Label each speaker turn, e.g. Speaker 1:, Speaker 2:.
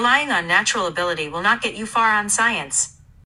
Speaker 1: Relying on natural ability will not get you far on science.